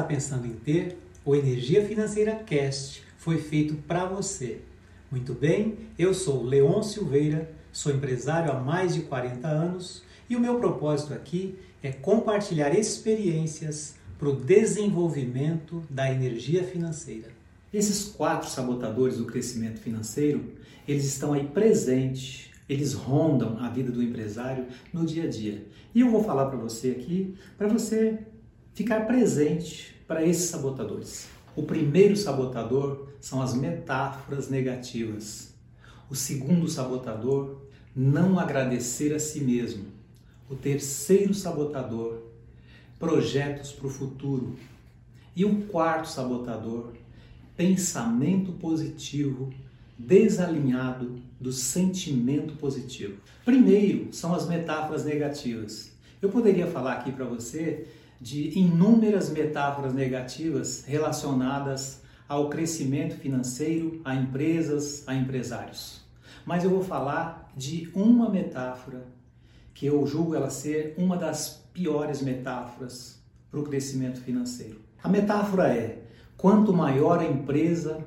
Está pensando em ter, o Energia Financeira Cast foi feito para você. Muito bem, eu sou Leon Silveira, sou empresário há mais de 40 anos e o meu propósito aqui é compartilhar experiências para o desenvolvimento da energia financeira. Esses quatro sabotadores do crescimento financeiro, eles estão aí presentes eles rondam a vida do empresário no dia a dia. E eu vou falar para você aqui, para você ficar presente para esses sabotadores. O primeiro sabotador são as metáforas negativas. O segundo sabotador, não agradecer a si mesmo. O terceiro sabotador, projetos para o futuro. E o quarto sabotador, pensamento positivo desalinhado do sentimento positivo. Primeiro, são as metáforas negativas. Eu poderia falar aqui para você de inúmeras metáforas negativas relacionadas ao crescimento financeiro, a empresas, a empresários. Mas eu vou falar de uma metáfora que eu julgo ela ser uma das piores metáforas para o crescimento financeiro. A metáfora é: quanto maior a empresa,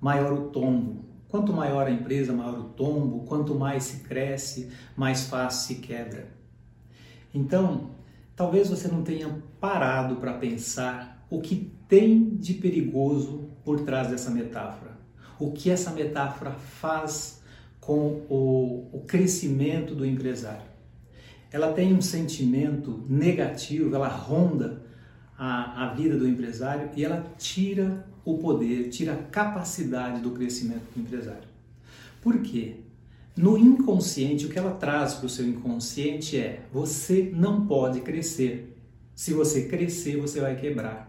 maior o tombo. Quanto maior a empresa, maior o tombo, quanto mais se cresce, mais fácil se quebra. Então, talvez você não tenha parado para pensar o que tem de perigoso por trás dessa metáfora. O que essa metáfora faz com o, o crescimento do empresário. Ela tem um sentimento negativo, ela ronda a, a vida do empresário e ela tira o poder, tira a capacidade do crescimento do empresário. Por quê? No inconsciente, o que ela traz para o seu inconsciente é: você não pode crescer. Se você crescer, você vai quebrar.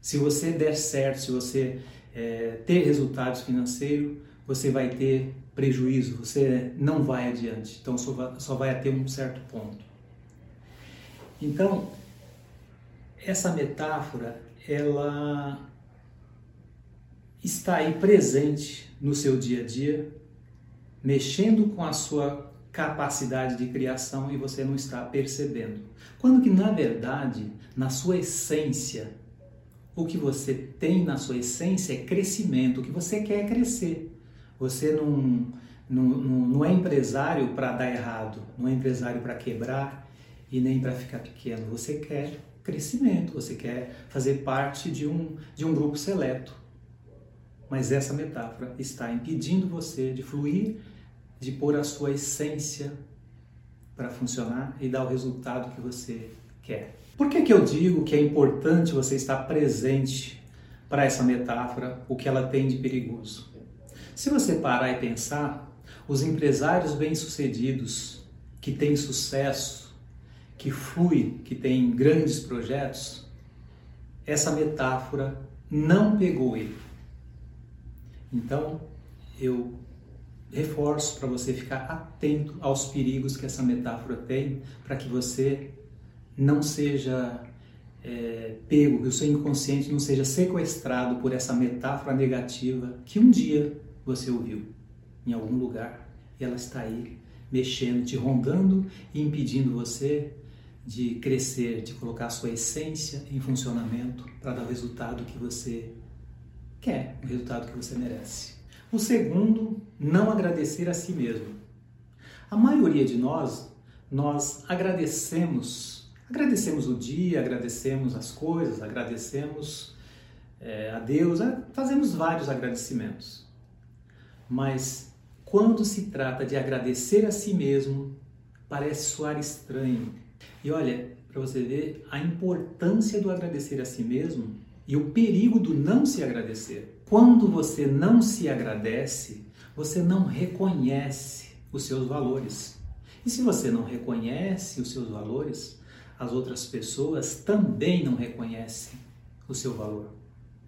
Se você der certo, se você é, ter resultados financeiros, você vai ter prejuízo, você não vai adiante. Então só vai, só vai até um certo ponto. Então, essa metáfora, ela está aí presente no seu dia a dia, mexendo com a sua capacidade de criação e você não está percebendo. Quando que na verdade, na sua essência, o que você tem na sua essência é crescimento, o que você quer é crescer. Você não, não, não é empresário para dar errado, não é empresário para quebrar e nem para ficar pequeno. Você quer crescimento, você quer fazer parte de um, de um grupo seleto. Mas essa metáfora está impedindo você de fluir, de pôr a sua essência para funcionar e dar o resultado que você quer. Por que, que eu digo que é importante você estar presente para essa metáfora, o que ela tem de perigoso? Se você parar e pensar, os empresários bem-sucedidos que têm sucesso que flui, que tem grandes projetos, essa metáfora não pegou ele. Então, eu reforço para você ficar atento aos perigos que essa metáfora tem, para que você não seja é, pego, que o seu inconsciente não seja sequestrado por essa metáfora negativa que um dia você ouviu em algum lugar e ela está aí mexendo, te rondando e impedindo você de crescer, de colocar a sua essência em funcionamento para dar o resultado que você quer, o resultado que você merece. O segundo, não agradecer a si mesmo. A maioria de nós, nós agradecemos, agradecemos o dia, agradecemos as coisas, agradecemos é, a Deus, fazemos vários agradecimentos. Mas quando se trata de agradecer a si mesmo, parece soar estranho, e olha, para você ver a importância do agradecer a si mesmo e o perigo do não se agradecer. Quando você não se agradece, você não reconhece os seus valores. E se você não reconhece os seus valores, as outras pessoas também não reconhecem o seu valor.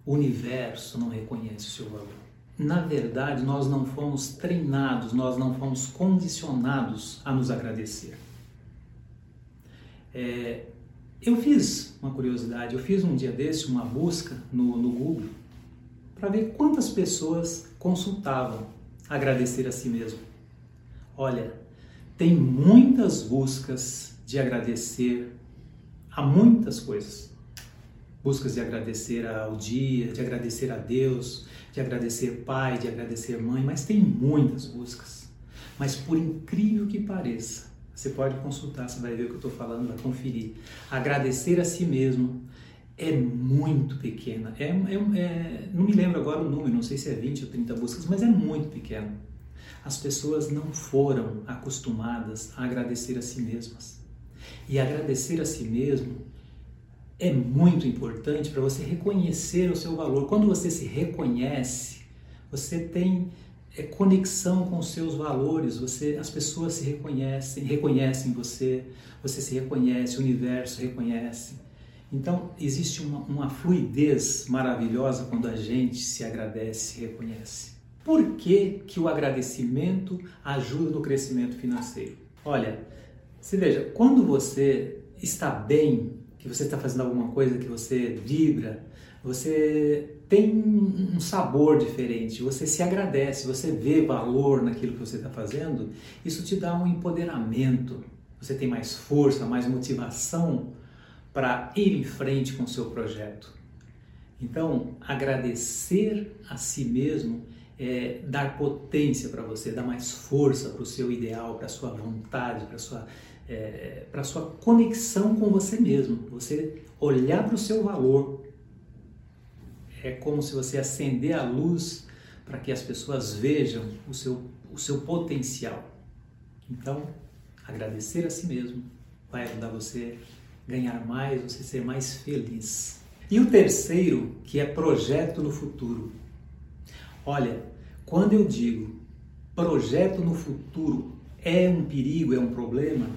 O universo não reconhece o seu valor. Na verdade, nós não fomos treinados, nós não fomos condicionados a nos agradecer. É, eu fiz uma curiosidade, eu fiz um dia desse uma busca no, no Google para ver quantas pessoas consultavam agradecer a si mesmo. Olha, tem muitas buscas de agradecer há muitas coisas. Buscas de agradecer ao dia, de agradecer a Deus, de agradecer pai, de agradecer mãe, mas tem muitas buscas. Mas por incrível que pareça, você pode consultar, você vai ver o que eu estou falando, vai conferir. Agradecer a si mesmo é muito pequena. É, é, é, não me lembro agora o número, não sei se é 20 ou 30 buscas, mas é muito pequeno. As pessoas não foram acostumadas a agradecer a si mesmas. E agradecer a si mesmo é muito importante para você reconhecer o seu valor. Quando você se reconhece, você tem é, conexão com seus valores, você, as pessoas se reconhecem, reconhecem você, você se reconhece, o universo reconhece. Então, existe uma, uma fluidez maravilhosa quando a gente se agradece, se reconhece. Por que, que o agradecimento ajuda no crescimento financeiro? Olha, se veja, quando você está bem, que você está fazendo alguma coisa que você vibra, você tem um sabor diferente, você se agradece, você vê valor naquilo que você está fazendo, isso te dá um empoderamento, você tem mais força, mais motivação para ir em frente com o seu projeto. Então, agradecer a si mesmo é dar potência para você, dar mais força para o seu ideal, para a sua vontade, para a sua, é, sua conexão com você mesmo. Você olhar para o seu valor. É como se você acender a luz para que as pessoas vejam o seu, o seu potencial. Então, agradecer a si mesmo vai ajudar você ganhar mais, você ser mais feliz. E o terceiro, que é projeto no futuro. Olha, quando eu digo projeto no futuro é um perigo, é um problema,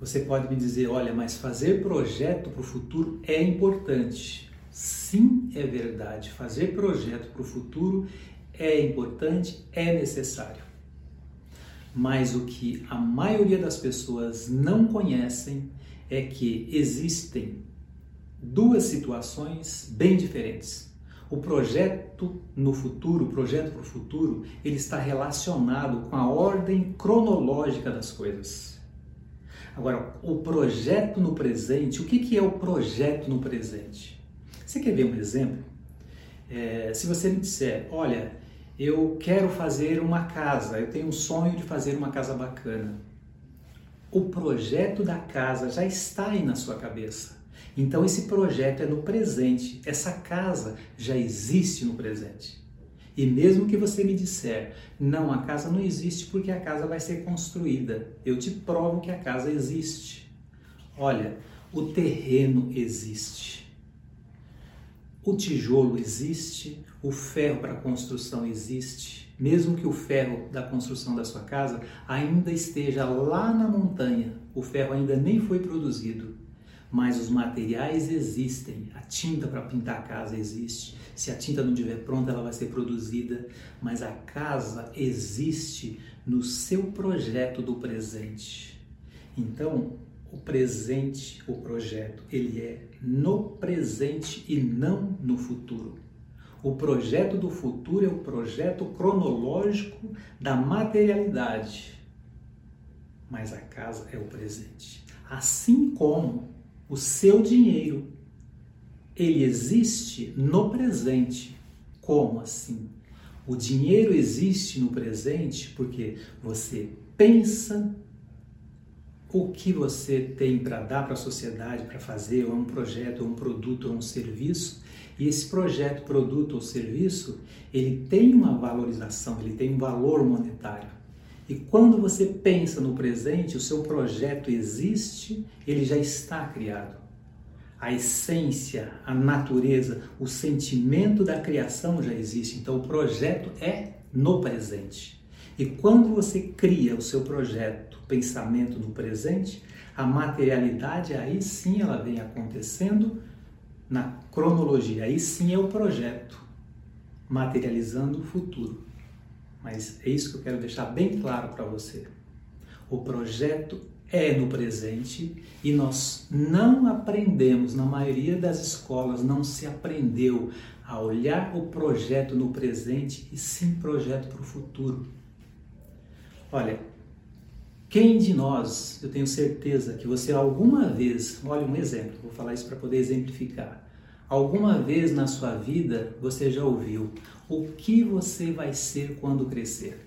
você pode me dizer, olha, mas fazer projeto para o futuro é importante. Sim, é verdade. Fazer projeto para o futuro é importante, é necessário. Mas o que a maioria das pessoas não conhecem é que existem duas situações bem diferentes. O projeto no futuro, o projeto para o futuro, ele está relacionado com a ordem cronológica das coisas. Agora, o projeto no presente, o que, que é o projeto no presente? Você quer ver um exemplo? É, se você me disser, olha, eu quero fazer uma casa, eu tenho um sonho de fazer uma casa bacana o projeto da casa já está aí na sua cabeça. Então esse projeto é no presente, essa casa já existe no presente. E mesmo que você me disser, não, a casa não existe porque a casa vai ser construída, eu te provo que a casa existe. Olha, o terreno existe. O tijolo existe, o ferro para construção existe, mesmo que o ferro da construção da sua casa ainda esteja lá na montanha, o ferro ainda nem foi produzido, mas os materiais existem. A tinta para pintar a casa existe. Se a tinta não estiver pronta, ela vai ser produzida, mas a casa existe no seu projeto do presente. Então, o presente, o projeto, ele é no presente e não no futuro. O projeto do futuro é o projeto cronológico da materialidade, mas a casa é o presente. Assim como o seu dinheiro, ele existe no presente. Como assim? O dinheiro existe no presente porque você pensa o que você tem para dar para a sociedade, para fazer, ou é um projeto, ou um produto, ou um serviço, e esse projeto, produto ou serviço, ele tem uma valorização, ele tem um valor monetário. E quando você pensa no presente, o seu projeto existe, ele já está criado. A essência, a natureza, o sentimento da criação já existe. Então o projeto é no presente. E quando você cria o seu projeto, pensamento no presente, a materialidade aí sim ela vem acontecendo na cronologia. Aí sim é o projeto, materializando o futuro. Mas é isso que eu quero deixar bem claro para você. O projeto é no presente e nós não aprendemos, na maioria das escolas, não se aprendeu a olhar o projeto no presente e sim projeto para o futuro. Olha, Quem de nós, eu tenho certeza que você alguma vez, olha um exemplo, vou falar isso para poder exemplificar. Alguma vez na sua vida você já ouviu o que você vai ser quando crescer?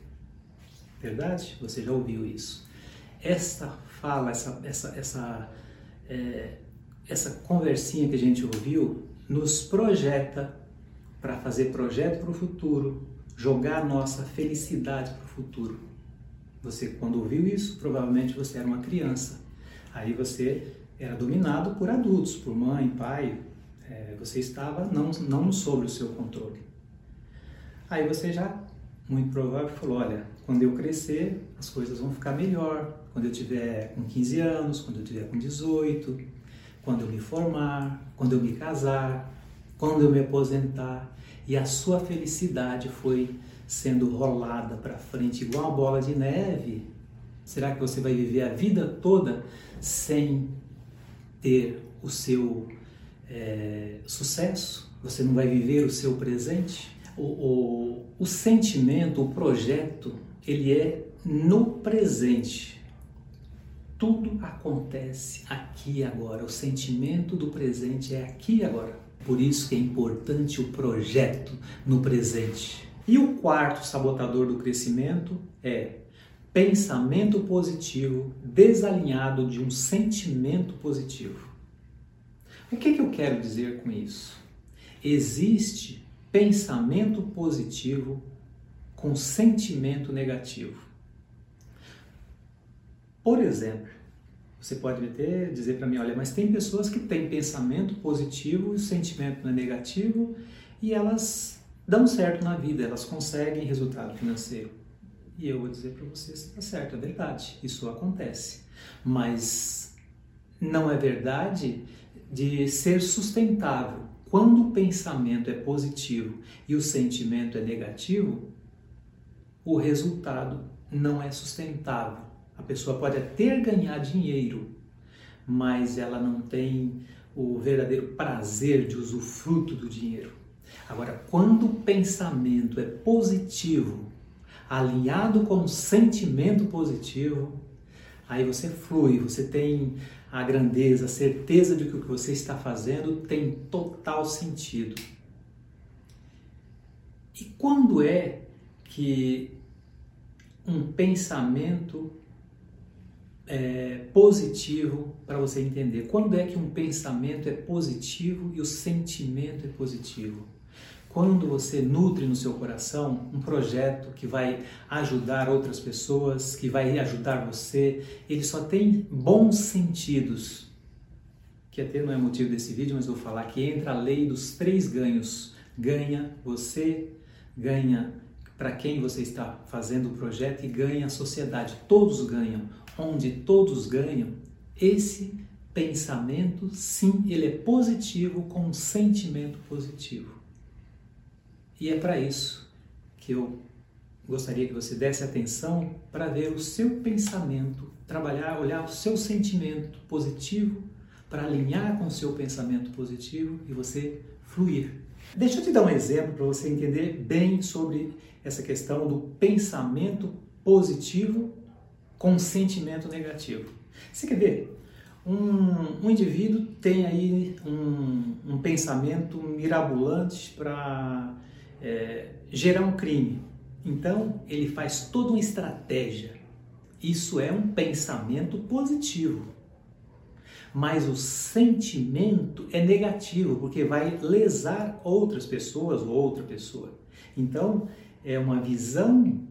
Verdade? Você já ouviu isso. Essa fala, essa, essa, essa, é, essa conversinha que a gente ouviu nos projeta para fazer projeto para o futuro, jogar nossa felicidade para o futuro. Você, quando ouviu isso, provavelmente você era uma criança. Aí você era dominado por adultos, por mãe, pai. É, você estava não, não sobre o seu controle. Aí você já, muito provável, falou: olha, quando eu crescer, as coisas vão ficar melhor. Quando eu tiver com 15 anos, quando eu tiver com 18, quando eu me formar, quando eu me casar, quando eu me aposentar. E a sua felicidade foi sendo rolada para frente igual uma bola de neve. Será que você vai viver a vida toda sem ter o seu é, sucesso? Você não vai viver o seu presente? o, o, o sentimento, o projeto, ele é no presente. Tudo acontece aqui e agora. O sentimento do presente é aqui e agora. Por isso que é importante o projeto no presente. E o quarto sabotador do crescimento é pensamento positivo desalinhado de um sentimento positivo. O que, que eu quero dizer com isso? Existe pensamento positivo com sentimento negativo. Por exemplo, você pode até dizer para mim, olha, mas tem pessoas que têm pensamento positivo e sentimento negativo e elas dão certo na vida, elas conseguem resultado financeiro. E eu vou dizer para você, está certo, é verdade, isso acontece. Mas não é verdade de ser sustentável quando o pensamento é positivo e o sentimento é negativo, o resultado não é sustentável. A pessoa pode até ganhar dinheiro, mas ela não tem o verdadeiro prazer de usufruto do dinheiro. Agora, quando o pensamento é positivo, alinhado com o sentimento positivo, aí você flui, você tem a grandeza, a certeza de que o que você está fazendo tem total sentido. E quando é que um pensamento é, positivo para você entender? Quando é que um pensamento é positivo e o sentimento é positivo? Quando você nutre no seu coração um projeto que vai ajudar outras pessoas, que vai ajudar você, ele só tem bons sentidos. Que até não é motivo desse vídeo, mas vou falar que entra a lei dos três ganhos. Ganha você, ganha para quem você está fazendo o projeto e ganha a sociedade. Todos ganham. Onde todos ganham, esse pensamento, sim, ele é positivo com um sentimento positivo. E é para isso que eu gostaria que você desse atenção para ver o seu pensamento, trabalhar, olhar o seu sentimento positivo para alinhar com o seu pensamento positivo e você fluir. Deixa eu te dar um exemplo para você entender bem sobre essa questão do pensamento positivo com sentimento negativo. Você quer ver? Um, um indivíduo tem aí um, um pensamento mirabolante para é, gerar um crime. Então, ele faz toda uma estratégia. Isso é um pensamento positivo. Mas o sentimento é negativo, porque vai lesar outras pessoas ou outra pessoa. Então, é uma visão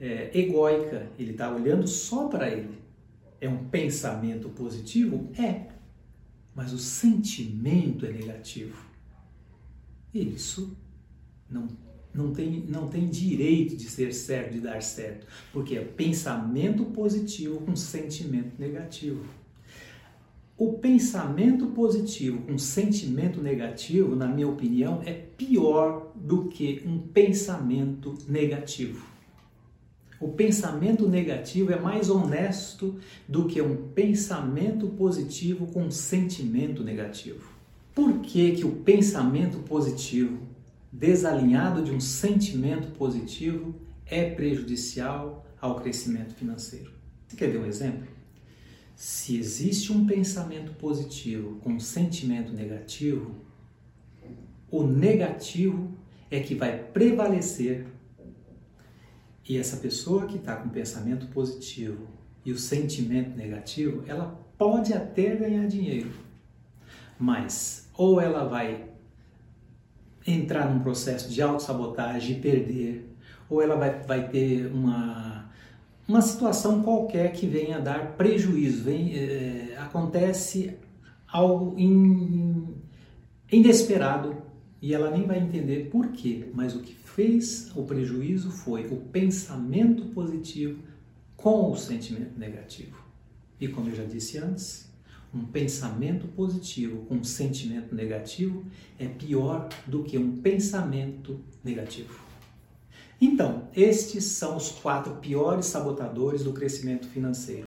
é, egóica. Ele está olhando só para ele. É um pensamento positivo? É. Mas o sentimento é negativo. Isso não, não, tem, não tem direito de ser certo, de dar certo, porque é pensamento positivo com sentimento negativo. O pensamento positivo com sentimento negativo, na minha opinião, é pior do que um pensamento negativo. O pensamento negativo é mais honesto do que um pensamento positivo com sentimento negativo. Por que, que o pensamento positivo desalinhado de um sentimento positivo é prejudicial ao crescimento financeiro. Você quer ver um exemplo? Se existe um pensamento positivo com um sentimento negativo, o negativo é que vai prevalecer e essa pessoa que está com pensamento positivo e o sentimento negativo, ela pode até ganhar dinheiro, mas ou ela vai entrar num processo de autossabotagem e perder, ou ela vai, vai ter uma, uma situação qualquer que venha dar prejuízo, vem, é, acontece algo in, inesperado e ela nem vai entender por quê, mas o que fez o prejuízo foi o pensamento positivo com o sentimento negativo. E como eu já disse antes, um pensamento positivo com um sentimento negativo é pior do que um pensamento negativo. Então, estes são os quatro piores sabotadores do crescimento financeiro.